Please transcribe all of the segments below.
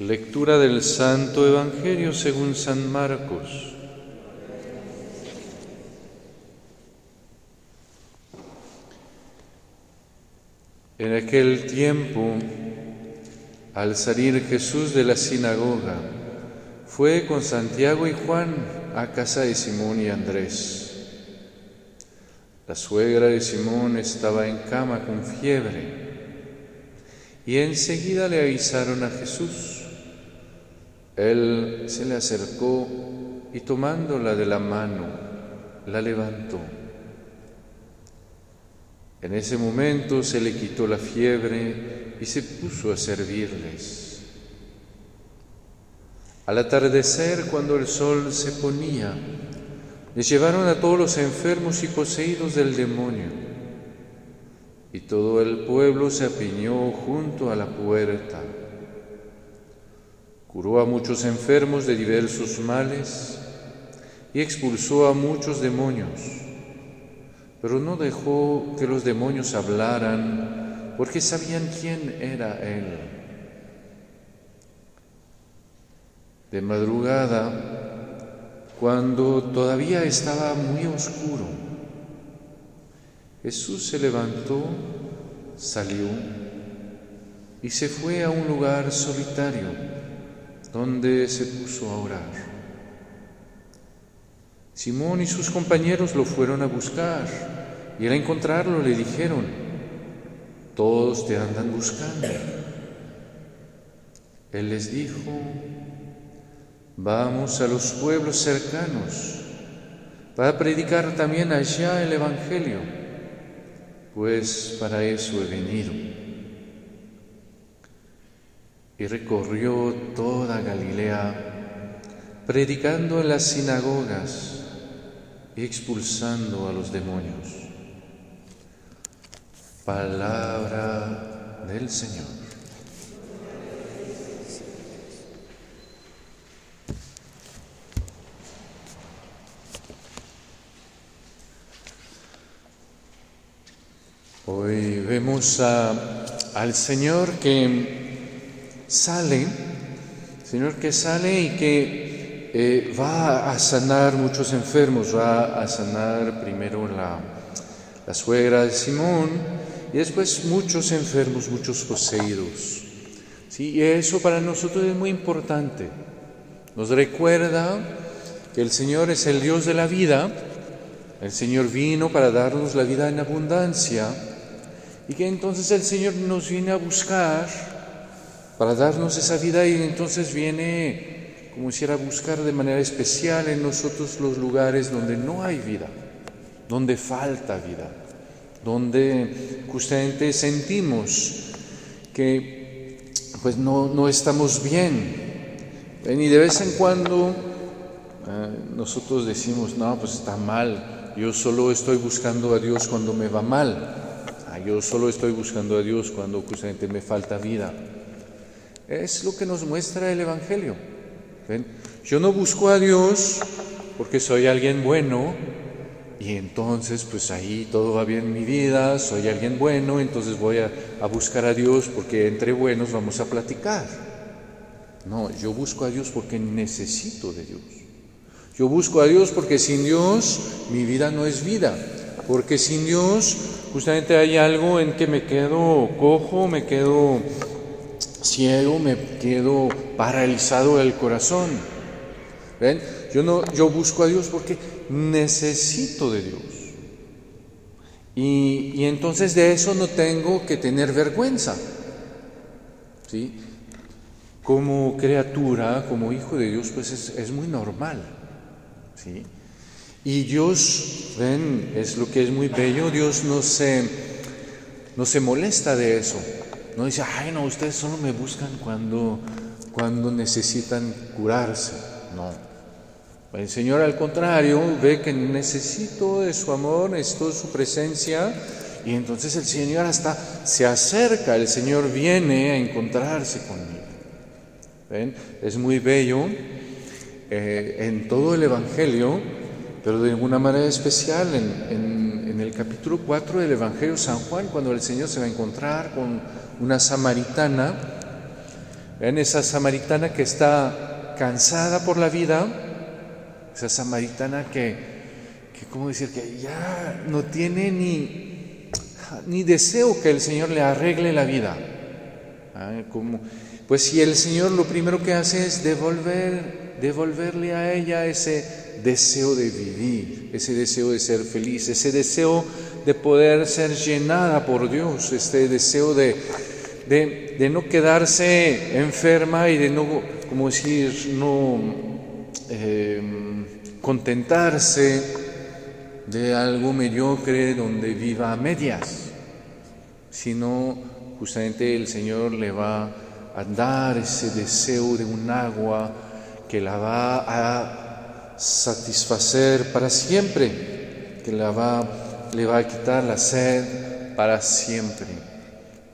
Lectura del Santo Evangelio según San Marcos. En aquel tiempo, al salir Jesús de la sinagoga, fue con Santiago y Juan a casa de Simón y Andrés. La suegra de Simón estaba en cama con fiebre y enseguida le avisaron a Jesús. Él se le acercó y tomándola de la mano, la levantó. En ese momento se le quitó la fiebre y se puso a servirles. Al atardecer, cuando el sol se ponía, les llevaron a todos los enfermos y poseídos del demonio. Y todo el pueblo se apiñó junto a la puerta. Curó a muchos enfermos de diversos males y expulsó a muchos demonios, pero no dejó que los demonios hablaran porque sabían quién era Él. De madrugada, cuando todavía estaba muy oscuro, Jesús se levantó, salió y se fue a un lugar solitario donde se puso a orar. Simón y sus compañeros lo fueron a buscar y al encontrarlo le dijeron, todos te andan buscando. Él les dijo, vamos a los pueblos cercanos para predicar también allá el Evangelio, pues para eso he venido y recorrió toda Galilea, predicando en las sinagogas y expulsando a los demonios. Palabra del Señor. Hoy vemos al Señor que sale, Señor que sale y que eh, va a sanar muchos enfermos, va a sanar primero la, la suegra de Simón y después muchos enfermos, muchos poseídos. ¿Sí? Y eso para nosotros es muy importante. Nos recuerda que el Señor es el Dios de la vida, el Señor vino para darnos la vida en abundancia y que entonces el Señor nos viene a buscar para darnos esa vida y entonces viene como si a buscar de manera especial en nosotros los lugares donde no hay vida, donde falta vida, donde justamente sentimos que pues no, no estamos bien. Y de vez en cuando eh, nosotros decimos, no, pues está mal, yo solo estoy buscando a Dios cuando me va mal, ah, yo solo estoy buscando a Dios cuando justamente me falta vida. Es lo que nos muestra el Evangelio. Yo no busco a Dios porque soy alguien bueno y entonces pues ahí todo va bien en mi vida, soy alguien bueno, entonces voy a, a buscar a Dios porque entre buenos vamos a platicar. No, yo busco a Dios porque necesito de Dios. Yo busco a Dios porque sin Dios mi vida no es vida. Porque sin Dios justamente hay algo en que me quedo cojo, me quedo ciego, me quedo paralizado del corazón. ¿Ven? Yo, no, yo busco a Dios porque necesito de Dios. Y, y entonces de eso no tengo que tener vergüenza. ¿Sí? Como criatura, como hijo de Dios, pues es, es muy normal. ¿Sí? Y Dios, ven, es lo que es muy bello, Dios no se, no se molesta de eso. No dice, ay, no, ustedes solo me buscan cuando, cuando necesitan curarse. No. El Señor al contrario ve que necesito de su amor, necesito de su presencia y entonces el Señor hasta se acerca, el Señor viene a encontrarse conmigo. ¿Ven? Es muy bello eh, en todo el Evangelio, pero de alguna manera especial en, en capítulo 4 del Evangelio San Juan, cuando el Señor se va a encontrar con una samaritana, Ven esa samaritana que está cansada por la vida, esa samaritana que, que ¿cómo decir? Que ya no tiene ni, ni deseo que el Señor le arregle la vida. Ah, como, pues si el Señor lo primero que hace es devolver, devolverle a ella ese deseo de vivir, ese deseo de ser feliz, ese deseo de poder ser llenada por Dios, este deseo de, de, no quedarse enferma y de no, como decir, no em, contentarse de algo mediocre donde viva a medias, sino justamente el Señor le va a dar ese deseo de un agua que la va a satisfacer para siempre, que la va, le va a quitar la sed para siempre.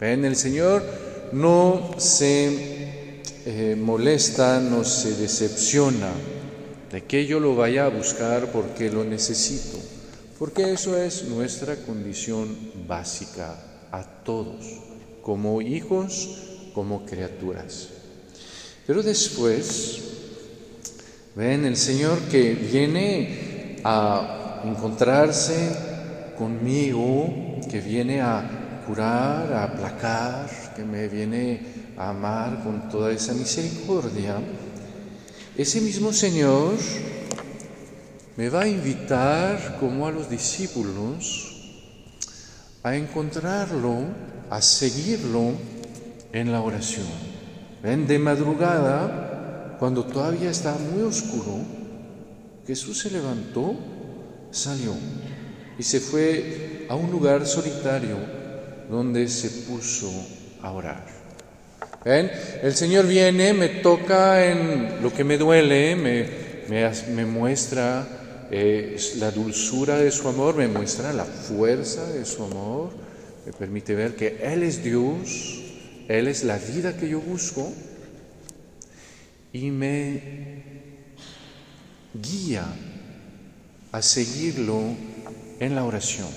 ¿Ven? El Señor no se eh, molesta, no se decepciona de que yo lo vaya a buscar porque lo necesito, porque eso es nuestra condición básica a todos, como hijos, como criaturas. Pero después, ven el Señor que viene a encontrarse conmigo, que viene a curar, a aplacar, que me viene a amar con toda esa misericordia, ese mismo Señor me va a invitar, como a los discípulos, a encontrarlo, a seguirlo en la oración. Ven, de madrugada, cuando todavía estaba muy oscuro, Jesús se levantó, salió y se fue a un lugar solitario donde se puso a orar. ¿Ven? El Señor viene, me toca en lo que me duele, me, muestra eh, la dulzura de su amor, me muestra la fuerza de su amor, me permite ver que Él es Dios, Él es la vida que yo busco y me guía a seguirlo en la oración.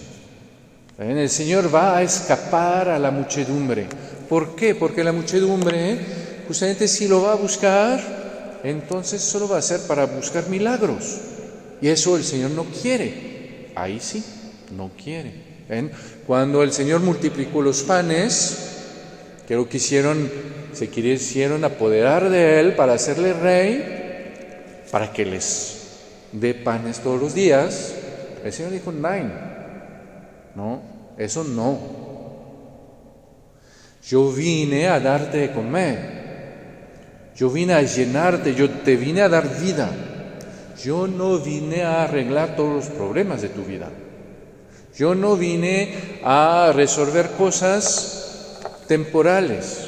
El Señor va a escapar a la muchedumbre. ¿Por qué? Porque la muchedumbre, justamente si lo va a buscar, entonces solo va a ser para buscar milagros. Y eso el Señor no quiere. Ahí sí, no quiere. Cuando el Señor multiplicó los panes, que lo quisieron, se quisieron apoderar de Él para hacerle rey, para que les dé panes todos los días, el Señor dijo, nine, no, eso no. Yo vine a darte de comer. Yo vine a llenarte, yo te vine a dar vida. Yo no vine a arreglar todos los problemas de tu vida. Yo no vine a resolver cosas temporales.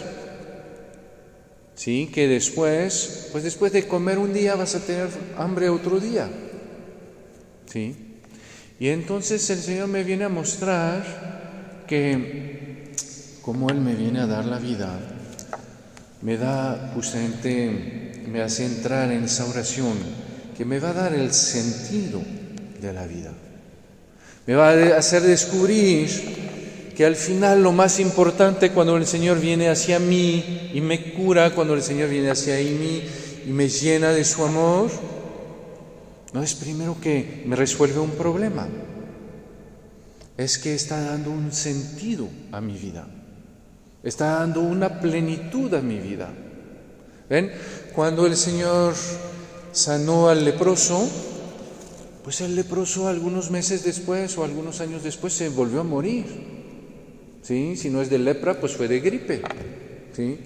Sí, que después, pues después de comer un día vas a tener hambre otro día. Sí. Y entonces el Señor me viene a mostrar que como Él me viene a dar la vida, me da justamente, me hace entrar en esa oración que me va a dar el sentido de la vida. Me va a hacer descubrir que al final lo más importante cuando el Señor viene hacia mí y me cura, cuando el Señor viene hacia mí y me llena de su amor, no es primero que me resuelve un problema, es que está dando un sentido a mi vida. Está dando una plenitud a mi vida. ¿Ven? Cuando el Señor sanó al leproso, pues el leproso algunos meses después o algunos años después se volvió a morir. ¿Sí? Si no es de lepra, pues fue de gripe. ¿Sí?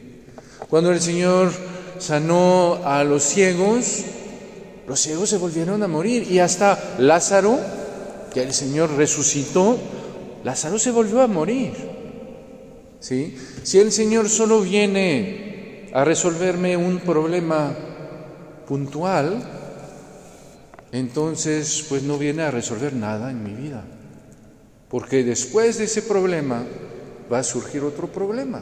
Cuando el Señor sanó a los ciegos, los ciegos se volvieron a morir. Y hasta Lázaro, que el Señor resucitó, Lázaro se volvió a morir. Si el Señor solo viene a resolverme un problema puntual, entonces pues no viene a resolver nada en mi vida. Porque después de ese problema va a surgir otro problema.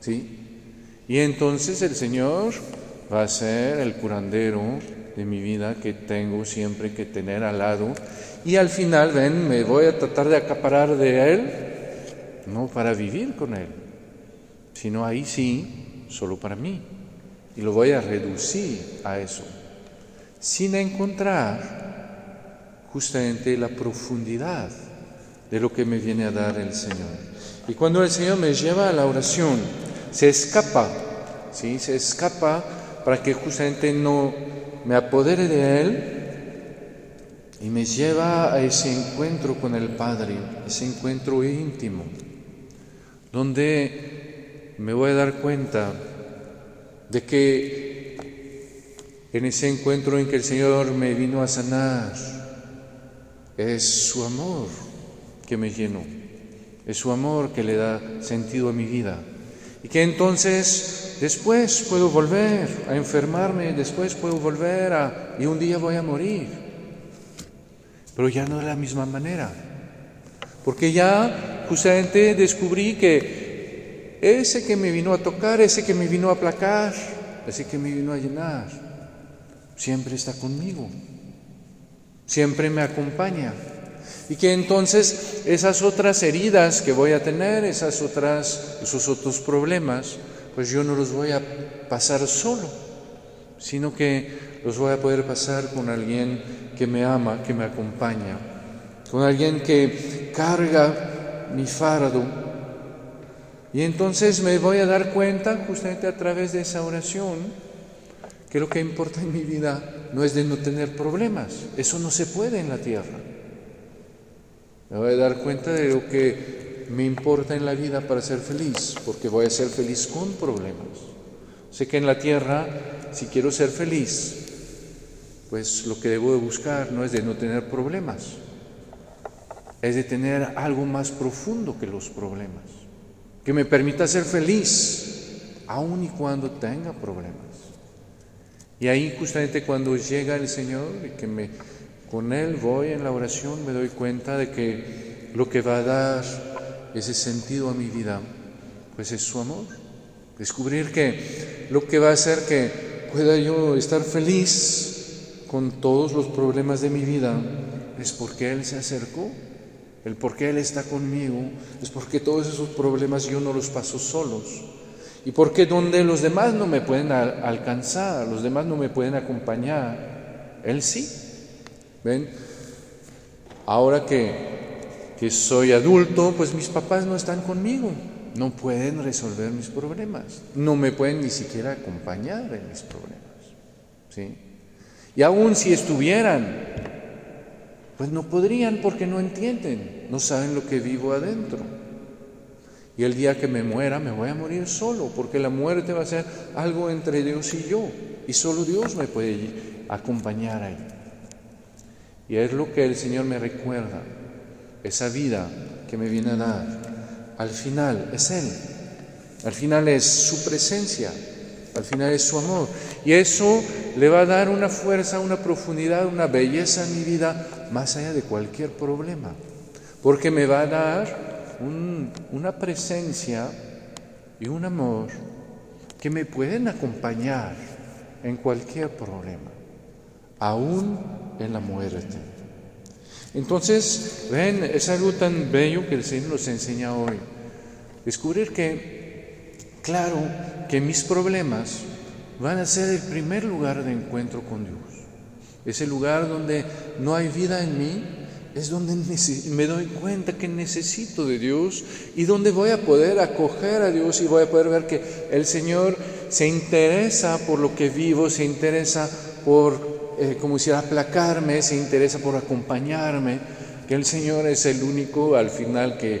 ¿Sí? Y entonces el Señor va a ser el curandero de mi vida que tengo siempre que tener al lado. Y al final, ven, me voy a tratar de acaparar de Él no para vivir con Él, sino ahí sí solo para mí. Y lo voy a reducir a eso, sin encontrar justamente la profundidad de lo que me viene a dar el Señor. Y cuando el Señor me lleva a la oración, se escapa, ¿sí? se escapa para que justamente no me apodere de Él y me lleva a ese encuentro con el Padre, ese encuentro íntimo, donde me voy a dar cuenta de que en ese encuentro en que el Señor me vino a sanar, es su amor que me llenó, es su amor que le da sentido a mi vida. Y que entonces después puedo volver a enfermarme, después puedo volver a... y un día voy a morir. Pero ya no de la misma manera. Porque ya justamente descubrí que ese que me vino a tocar, ese que me vino a aplacar, ese que me vino a llenar, siempre está conmigo, siempre me acompaña. Y que entonces esas otras heridas que voy a tener, esas otras, esos otros problemas, pues yo no los voy a pasar solo, sino que los voy a poder pasar con alguien que me ama, que me acompaña, con alguien que carga mi fardo y entonces me voy a dar cuenta, justamente a través de esa oración, que lo que importa en mi vida no es de no tener problemas. Eso no se puede en la tierra. Me voy a dar cuenta de lo que me importa en la vida para ser feliz, porque voy a ser feliz con problemas. Sé que en la tierra, si quiero ser feliz, pues lo que debo de buscar no es de no tener problemas, es de tener algo más profundo que los problemas que me permita ser feliz, aun y cuando tenga problemas. Y ahí justamente cuando llega el Señor y que me, con Él voy en la oración, me doy cuenta de que lo que va a dar ese sentido a mi vida, pues es su amor. Descubrir que lo que va a hacer que pueda yo estar feliz con todos los problemas de mi vida es porque Él se acercó el por qué Él está conmigo es porque todos esos problemas yo no los paso solos. Y porque donde los demás no me pueden alcanzar, los demás no me pueden acompañar, Él sí. ¿Ven? Ahora que, que soy adulto, pues mis papás no están conmigo, no pueden resolver mis problemas, no me pueden ni siquiera acompañar en mis problemas. ¿sí? Y aún si estuvieran, pues no podrían porque no entienden, no saben lo que vivo adentro. Y el día que me muera me voy a morir solo, porque la muerte va a ser algo entre Dios y yo, y solo Dios me puede acompañar ahí. Y es lo que el Señor me recuerda, esa vida que me viene a dar. Al final es Él, al final es su presencia, al final es su amor. Y eso le va a dar una fuerza, una profundidad, una belleza en mi vida más allá de cualquier problema. Porque me va a dar una presencia y un amor que me pueden acompañar en cualquier problema, aún en la muerte. Entonces, ven, es algo tan bello que el Señor nos enseña hoy. Descubrir que, claro, que mis problemas van a ser el primer lugar de encuentro con Dios. Ese lugar donde no hay vida en mí, es donde me doy cuenta que necesito de Dios y donde voy a poder acoger a Dios y voy a poder ver que el Señor se interesa por lo que vivo, se interesa por, eh, como si aplacarme, se interesa por acompañarme, que el Señor es el único al final que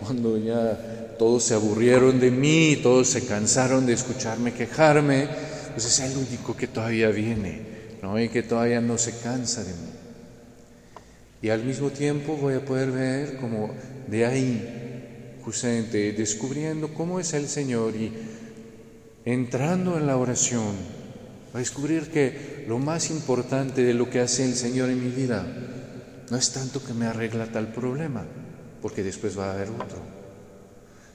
cuando ya todos se aburrieron de mí, todos se cansaron de escucharme quejarme, pues es el único que todavía viene, ¿no? Y que todavía no se cansa de mí. Y al mismo tiempo voy a poder ver como de ahí, justamente descubriendo cómo es el Señor y entrando en la oración, a descubrir que lo más importante de lo que hace el Señor en mi vida no es tanto que me arregla tal problema, porque después va a haber otro,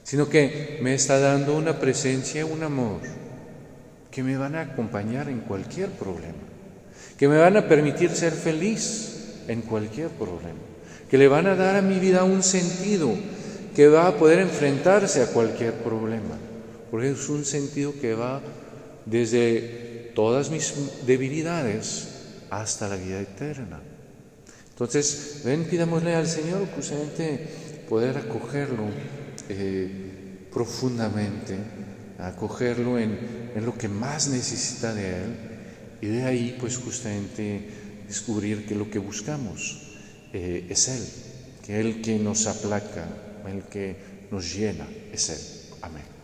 sino que me está dando una presencia, un amor que me van a acompañar en cualquier problema, que me van a permitir ser feliz en cualquier problema, que le van a dar a mi vida un sentido, que va a poder enfrentarse a cualquier problema, porque es un sentido que va desde todas mis debilidades hasta la vida eterna. Entonces, ven, pidámosle al Señor justamente poder acogerlo eh, profundamente, acogerlo en, lo que más necesita de Él y de ahí pues justamente descubrir que lo que buscamos eh, es Él, que Él que nos aplaca, el que nos llena es Él. Amén.